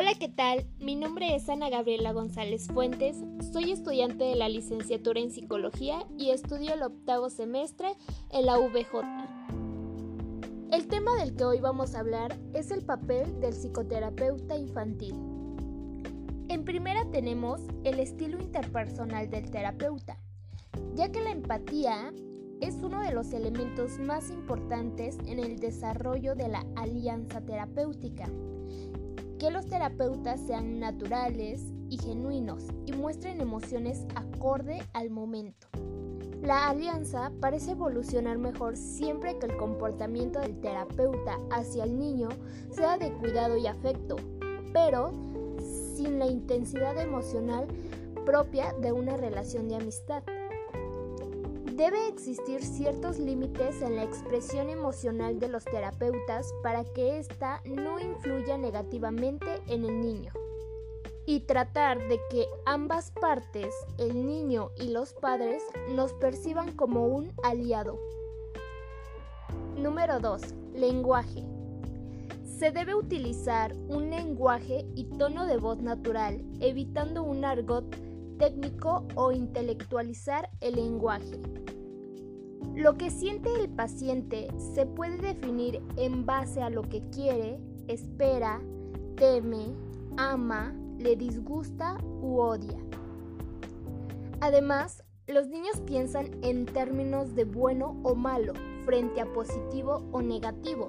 Hola, ¿qué tal? Mi nombre es Ana Gabriela González Fuentes, soy estudiante de la licenciatura en psicología y estudio el octavo semestre en la VJ. El tema del que hoy vamos a hablar es el papel del psicoterapeuta infantil. En primera tenemos el estilo interpersonal del terapeuta, ya que la empatía es uno de los elementos más importantes en el desarrollo de la alianza terapéutica que los terapeutas sean naturales y genuinos y muestren emociones acorde al momento. La alianza parece evolucionar mejor siempre que el comportamiento del terapeuta hacia el niño sea de cuidado y afecto, pero sin la intensidad emocional propia de una relación de amistad. Debe existir ciertos límites en la expresión emocional de los terapeutas para que ésta no influya negativamente en el niño. Y tratar de que ambas partes, el niño y los padres, nos perciban como un aliado. Número 2. Lenguaje. Se debe utilizar un lenguaje y tono de voz natural, evitando un argot técnico o intelectualizar el lenguaje. Lo que siente el paciente se puede definir en base a lo que quiere, espera, teme, ama, le disgusta u odia. Además, los niños piensan en términos de bueno o malo frente a positivo o negativo.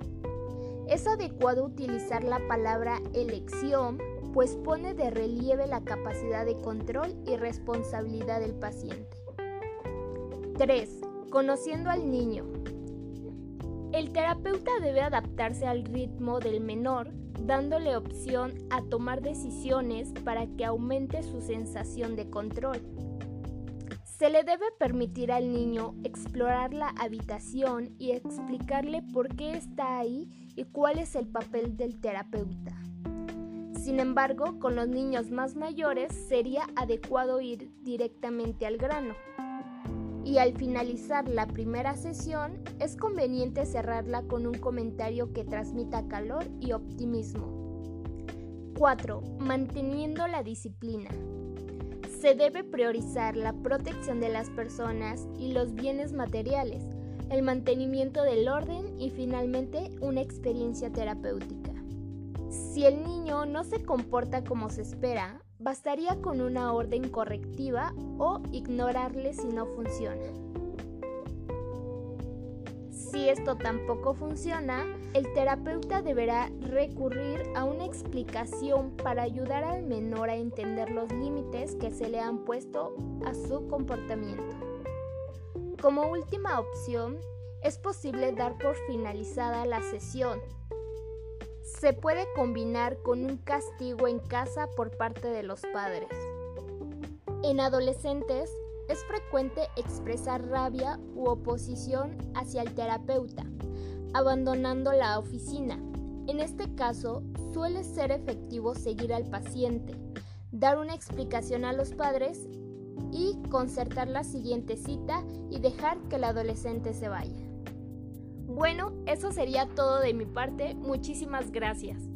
Es adecuado utilizar la palabra elección, pues pone de relieve la capacidad de control y responsabilidad del paciente. 3. Conociendo al niño. El terapeuta debe adaptarse al ritmo del menor, dándole opción a tomar decisiones para que aumente su sensación de control. Se le debe permitir al niño explorar la habitación y explicarle por qué está ahí y cuál es el papel del terapeuta. Sin embargo, con los niños más mayores sería adecuado ir directamente al grano y al finalizar la primera sesión es conveniente cerrarla con un comentario que transmita calor y optimismo. 4. Manteniendo la disciplina. Se debe priorizar la protección de las personas y los bienes materiales, el mantenimiento del orden y finalmente una experiencia terapéutica. Si el niño no se comporta como se espera, Bastaría con una orden correctiva o ignorarle si no funciona. Si esto tampoco funciona, el terapeuta deberá recurrir a una explicación para ayudar al menor a entender los límites que se le han puesto a su comportamiento. Como última opción, es posible dar por finalizada la sesión, se puede combinar con un castigo en casa por parte de los padres. En adolescentes es frecuente expresar rabia u oposición hacia el terapeuta, abandonando la oficina. En este caso, suele ser efectivo seguir al paciente, dar una explicación a los padres y concertar la siguiente cita y dejar que el adolescente se vaya. Bueno, eso sería todo de mi parte. Muchísimas gracias.